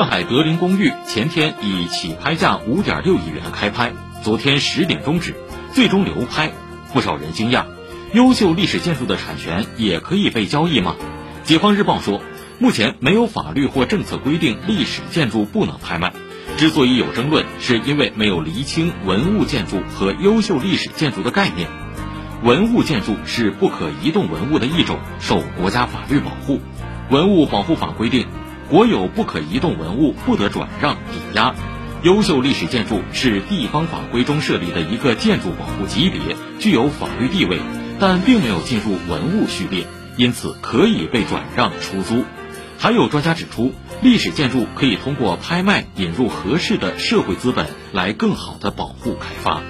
上海德林公寓前天以起拍价五点六亿元开拍，昨天十点终止，最终流拍，不少人惊讶：优秀历史建筑的产权也可以被交易吗？解放日报说，目前没有法律或政策规定历史建筑不能拍卖。之所以有争论，是因为没有厘清文物建筑和优秀历史建筑的概念。文物建筑是不可移动文物的一种，受国家法律保护。文物保护法规定。国有不可移动文物不得转让、抵押。优秀历史建筑是地方法规中设立的一个建筑保护级别，具有法律地位，但并没有进入文物序列，因此可以被转让出租。还有专家指出，历史建筑可以通过拍卖引入合适的社会资本，来更好的保护开发。